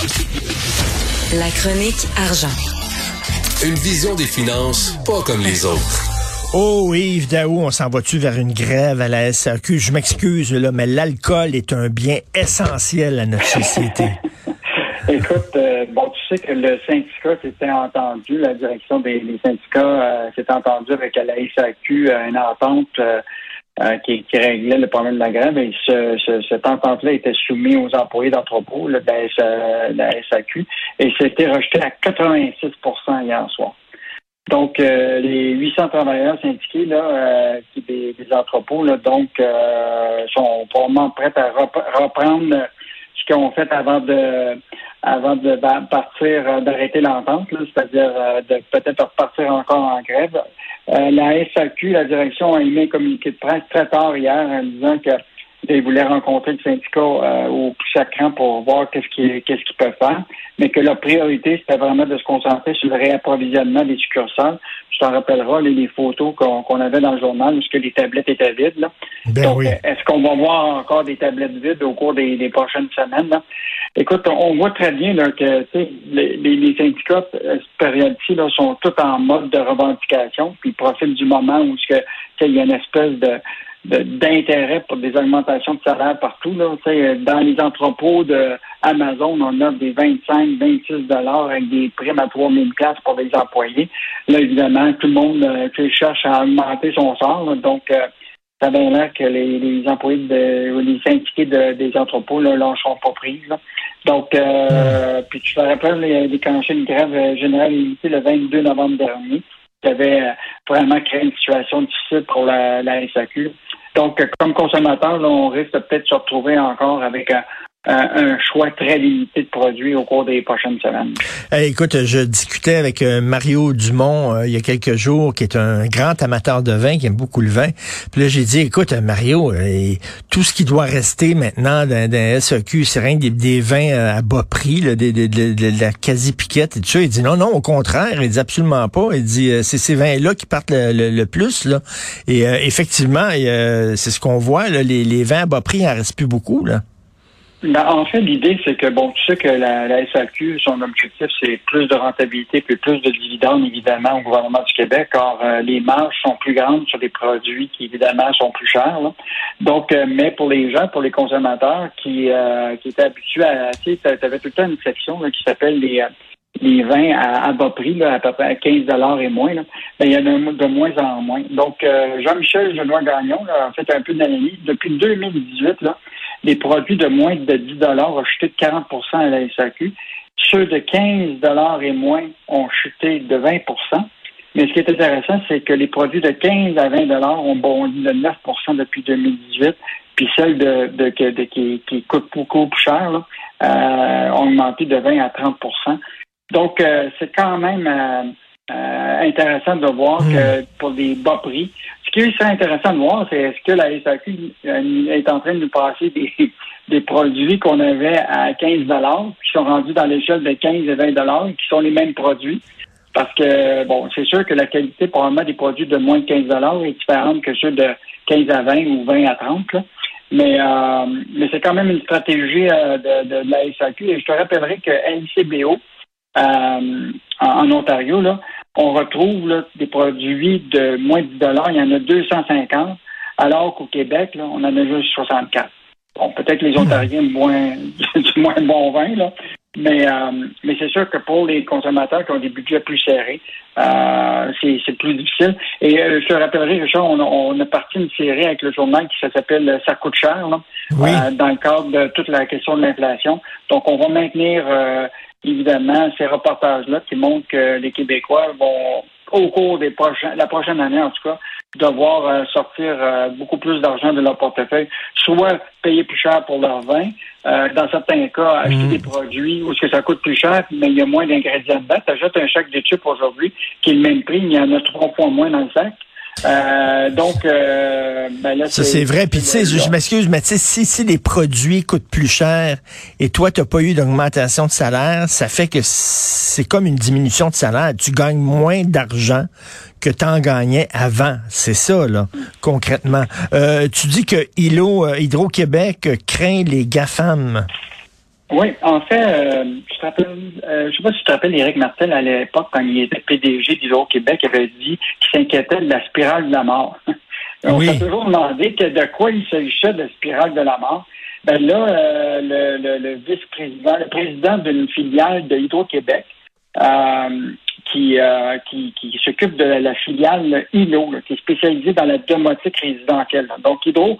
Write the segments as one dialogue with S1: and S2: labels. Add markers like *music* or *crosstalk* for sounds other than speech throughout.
S1: La chronique argent.
S2: Une vision des finances pas comme les autres.
S3: Oh Yves Daou, on s'en va-tu vers une grève à la SAQ? Je m'excuse, là, mais l'alcool est un bien essentiel à notre société. *laughs*
S4: Écoute, euh, bon, tu sais que le syndicat s'était entendu, la direction des, syndicats euh, s'est entendu avec la SAQ euh, une entente qui, réglait le problème de la grève et ce, cette entente-là était soumise aux employés d'entrepôt de, la SAQ et c'était rejeté à 86% hier soir. Donc, euh, les 800 travailleurs syndiqués là, euh, qui des, entrepôts, là, donc, euh, sont probablement prêts à reprendre ce qu'ils ont fait avant de avant de partir, d'arrêter l'entente, c'est-à-dire de peut-être repartir encore en grève. La SAQ, la direction a émis un communiqué de presse très tard hier en disant que ils voulaient rencontrer le syndicat euh, au plus sacrant pour voir qu'est-ce qu'ils qu'est-ce qu'ils peuvent faire, mais que leur priorité, c'était vraiment de se concentrer sur le réapprovisionnement des succursales. Je t'en rappellerai les, photos qu'on avait dans le journal où les tablettes étaient vides. Là.
S3: Ben
S4: Donc,
S3: oui.
S4: est-ce qu'on va voir encore des tablettes vides au cours des, prochaines semaines? Là? Écoute, on voit très bien là, que les, les, syndicats, euh, cette période-ci, sont tous en mode de revendication, puis ils profitent du moment où il y a une espèce de d'intérêt pour des augmentations de salaire partout. Là. Dans les entrepôts de Amazon, on a des 25, 26 dollars avec des primes à 3000 places pour les employés. Là, évidemment, tout le monde euh, cherche à augmenter son sort. donc, euh, ça vient là que les, employés de, ou les syndiqués des entrepôts là, sont pas pris. Donc, euh, puis tu te rappelles, il y a déclenché une grève générale limitée le 22 novembre dernier qui avait vraiment créé une situation difficile pour la, la SAQ. Donc, comme consommateur, on risque peut-être de se retrouver encore avec un, un choix très limité de produits au cours des prochaines semaines.
S3: écoute, je discutais avec euh, Mario Dumont euh, il y a quelques jours, qui est un grand amateur de vin, qui aime beaucoup le vin. Puis là, j'ai dit, écoute, Mario, euh, tout ce qui doit rester maintenant dans, SEQ, c'est rien des, des vins à bas prix, là, de, de, de, la quasi-piquette et tout ça. Il dit, non, non, au contraire, il dit absolument pas. Il dit, c'est ces vins-là qui partent le, plus. Là. Et effectivement, c'est ce qu'on voit, là, les, les vins à bas prix, il en reste plus beaucoup. là.
S4: Ben, en fait, l'idée, c'est que, bon, tu sais que la, la SAQ, son objectif, c'est plus de rentabilité puis plus de dividendes, évidemment, au gouvernement du Québec, car euh, les marges sont plus grandes sur des produits qui, évidemment, sont plus chers. Donc, euh, mais pour les gens, pour les consommateurs qui, euh, qui étaient habitués à... Tu sais, avais tout le temps une section qui s'appelle les les vins à, bas prix, là, à peu près à 15 et moins, là, ben, il y en a de moins en moins. Donc, Jean-Michel Genois Gagnon a fait un peu d'analyse. Depuis 2018, là, les produits de moins de 10 ont chuté de 40% à la SAQ. Ceux de 15 et moins ont chuté de 20% mais ce qui est intéressant, c'est que les produits de 15 à 20 ont bondi de 9% depuis 2018, puis celles de, qui, coûtent beaucoup plus cher euh, ont augmenté de 20 à 30% Donc, euh, c'est quand même euh, intéressant de voir hmm. que pour des bas prix, ce qui serait intéressant de voir, c'est est-ce que la SAQ euh, est en train de nous passer des, *laughs* produits qu'on avait à 15 qui sont rendus dans l'échelle de 15 et 20 qui sont les mêmes produits. Parce que, bon, c'est sûr que la qualité, probablement, des produits de moins de 15 est différente que ceux de 15 à 20 ou 20 à 30. Mais, euh, mais c'est quand même une stratégie euh, de, de, la SAQ. Et je te rappellerai que LCBO, en, en, Ontario, là, on retrouve des produits de moins de 10 il y en a 250, alors qu'au Québec, on en a juste 64. Bon, peut-être les Ontariens *laughs* moins *laughs* du moins bon vin, là. Mais, euh, mais c'est sûr que pour les consommateurs qui ont des budgets plus serrés, euh, c'est plus difficile. Et euh, je te rappellerai, Richard, on a, on a parti une série avec le journal qui s'appelle Ça coûte cher, là, dans le cadre de toute la question de l'inflation. Donc, on va maintenir évidemment, ces reportages-là qui montrent que les Québécois vont, au cours des prochains, la prochaine année en tout cas, devoir euh, sortir euh, beaucoup plus d'argent de leur portefeuille, soit payer plus cher pour leur vin, euh, dans certains cas, acheter mhm. des produits où que ça coûte plus cher, mais il y a moins d'ingrédients dedans. Tu achètes un sac de chips aujourd'hui qui est le même prix, mais il y en a trois fois moins dans le sac. Euh, donc, euh, ben là,
S3: ça c'est vrai. Puis tu sais, je, m'excuse, mais tu sais, si, si les produits coûtent plus cher et toi tu n'as pas eu d'augmentation de salaire, ça fait que c'est comme une diminution de salaire. Tu gagnes moins d'argent que tu en gagnais avant. C'est ça, là, concrètement. Euh, tu dis que Hydro-Québec craint les GAFAM.
S4: Oui, en fait, euh, je ne sais pas si tu te rappelles, Éric Martel, à l'époque, quand il était PDG d'Hydro-Québec, avait dit qu'il s'inquiétait de la spirale de la mort. *laughs* On s'est toujours demandé que de quoi il s'agissait de la spirale de la mort. Ben là, euh, le, le, vice-président, le président d'une filiale de Hydro-Québec, euh, qui, euh, qui, qui s'occupe de la, filiale ILO, qui est spécialisée dans la domotique résidentielle. Donc, Hydro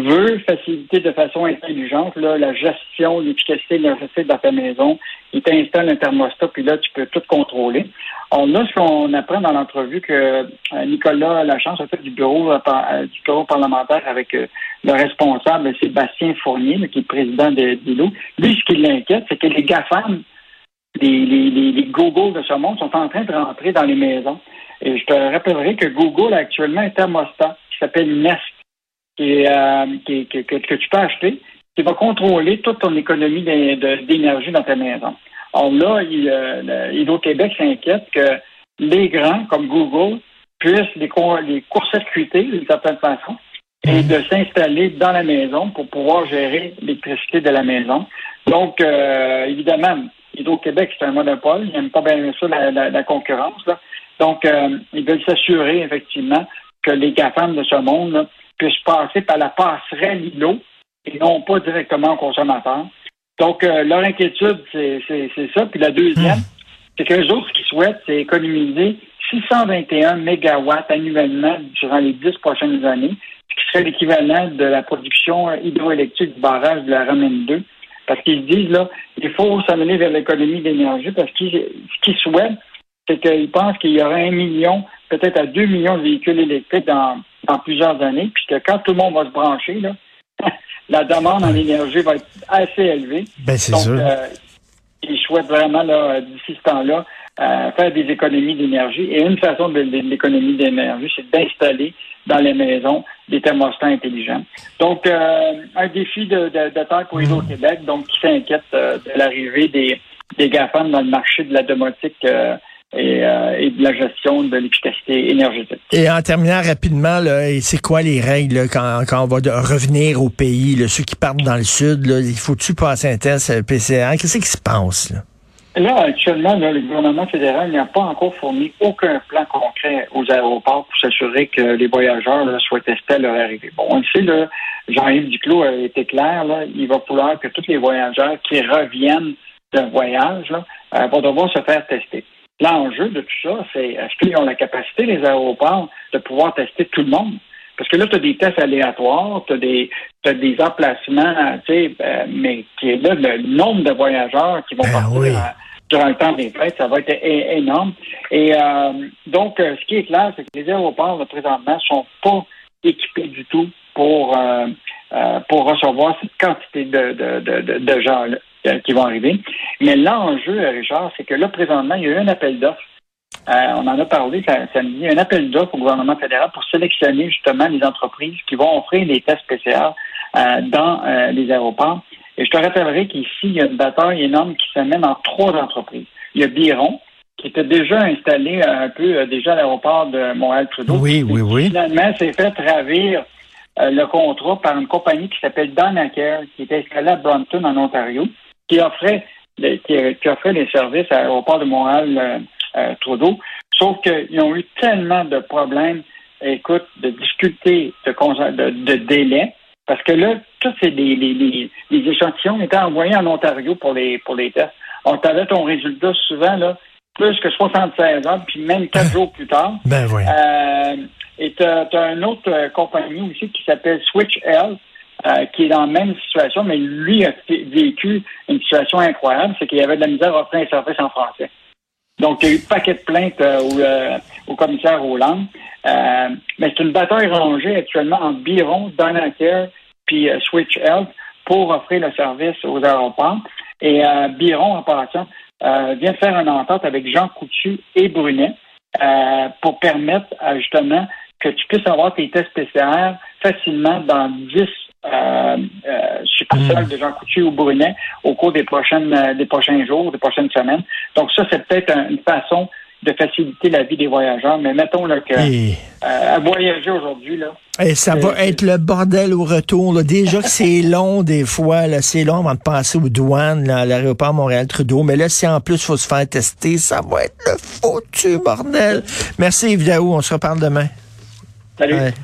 S4: veut faciliter de façon intelligente la gestion, l'efficacité énergétique dans ta maison. Il t'installe un thermostat, puis là, tu peux tout contrôler. On a ce qu'on apprend dans l'entrevue que euh, Nicolas Lachance a fait du bureau, euh, du bureau parlementaire avec le responsable Sébastien Fournier, qui est président de d'ILO. Lui, ce qui l'inquiète, c'est que les GAFAM les, les, de ce monde sont en train de rentrer dans les maisons. Et je te rappellerai que Google a actuellement un thermostat qui s'appelle Nest, qui, euh, qui, que, que, tu peux acheter, qui va contrôler toute ton économie d'énergie dans ta maison. Alors là, euh, Hydro-Québec s'inquiète que les grands, comme Google, puissent les, les court-circuiter d'une certaine façon et de s'installer dans la maison pour pouvoir gérer l'électricité de la maison. Donc, euh, évidemment, Hydro-Québec, c'est un monopole. Ils n'aiment pas bien ça, la, concurrence. Donc, euh, ils veulent s'assurer, effectivement, que les GAFAM de ce monde puissent passer par la passerelle ILO et non pas directement au consommateur. Donc, euh, leur inquiétude, c'est ça. Puis la deuxième, hmm. c'est qu'eux autres, ce qu'ils souhaitent, c'est économiser 621 mégawatts annuellement durant les dix prochaines années, ce qui serait l'équivalent de la production hydroélectrique du barrage de la Romaine 2 parce qu'ils disent, là, il faut s'amener vers l'économie d'énergie parce que ce qu'ils souhaitent, c'est qu'ils pensent qu'il y aura un million, peut-être à deux millions de véhicules électriques dans, dans plusieurs années, puis que quand tout le monde va se brancher, là, *laughs* la demande en énergie va être assez élevée.
S3: Ben, c'est sûr. Euh,
S4: ils souhaitent vraiment, là, d'ici ce temps-là, euh, faire des économies d'énergie. Et une façon de, l'économie d'énergie, c'est d'installer dans les maisons des thermostats intelligents. Donc, euh, un défi de, de, temps pour Hydro-Québec, donc qui s'inquiète de l'arrivée des, des GAFAM dans le marché de la domotique et, de la gestion de l'efficacité énergétique.
S3: Et en terminant rapidement, c'est quoi les règles quand, quand, on va revenir au pays, ceux qui partent dans le sud, là, il faut-tu passer un test PCR? Qu'est-ce qui se passe? Là?
S4: Là, actuellement, le gouvernement fédéral n'a pas encore fourni aucun plan concret aux aéroports pour s'assurer que les voyageurs soient testés à leur arrivée. Bon, on le sait, là, Jean-Yves Duclos a été clair, là, il va falloir que tous les voyageurs qui reviennent d'un voyage là, euh, vont devoir se faire tester. L'enjeu de tout ça, c'est est-ce qu'ils ont la capacité, les aéroports, de pouvoir tester tout le monde? Parce que là, tu as des tests aléatoires, tu as des, as des emplacements, tu sais, euh, mais qui est là, le nombre de voyageurs qui vont ben partir euh, durant le temps des fêtes, ça va être énorme. Et euh, donc, ce qui est clair, c'est que les aéroports, là, présentement, sont pas équipés du tout pour, pour recevoir cette quantité de, de, de, de gens qui vont arriver. Mais l'enjeu, Richard, c'est que là, présentement, il y a eu un appel d'offres euh, on en a parlé samedi, un appel d'offres au gouvernement fédéral pour sélectionner justement les entreprises qui vont offrir des tests PCR euh, dans euh, les aéroports. Et je te rappellerai qu'ici, il y a une bataille énorme qui s'amène dans trois entreprises. Il y a Biron, qui était déjà installé un peu déjà à l'aéroport de Montréal-Trudeau.
S3: Oui, oui, oui.
S4: Finalement, s'est fait ravir le contrat par une compagnie qui s'appelle Donacare, qui est installée à Brampton, en Ontario, qui offrait, qui, offrait les services à l'aéroport de Montréal euh, Trudeau. Sauf qu'ils ont eu tellement de problèmes, écoute, de difficultés de, de, délai, parce que là, tous ces, les, les, les, échantillons étaient envoyés en Ontario pour les, pour les tests. On t'avait ton résultat souvent, là, plus que 76 heures, puis même quatre *laughs* jours plus tard.
S3: Ben oui. Euh,
S4: et tu as, une autre euh, compagnie aussi qui s'appelle Switch Health, euh, qui est dans la même situation, mais lui a vécu une situation incroyable, c'est qu'il y avait de la misère à offrir un service en français. Donc, il y a eu un paquet de plaintes euh, euh, au, commissaire Hollande. Mais c'est une bataille rangée actuellement entre Biron, Donacare puis Switch Health pour offrir le service aux aéroports. Et Biron, en passant, vient de faire une entente avec Jean Coutu et Brunet pour permettre justement que tu puisses avoir tes tests PCR facilement dans 10 euh, euh, succursales mm. de Jean Coutu ou Brunet au cours des prochaines euh, des prochains jours, des prochaines semaines. Donc ça, c'est peut-être une façon de faciliter la vie des voyageurs. Mais mettons là, que
S3: Et-
S4: euh, à voyager aujourd'hui, là,
S3: Et ça va
S4: Euh,
S3: être le bordel au retour. là. Déjà que c'est *laughs* long des fois, là, c'est long avant de passer aux douanes là, à l'aéroport Montréal-Trudeau. Mais là, si en plus il faut se faire tester, ça va être le foutu bordel. Merci Yves Daou, on se reparle demain.
S4: salut.
S3: Ouais.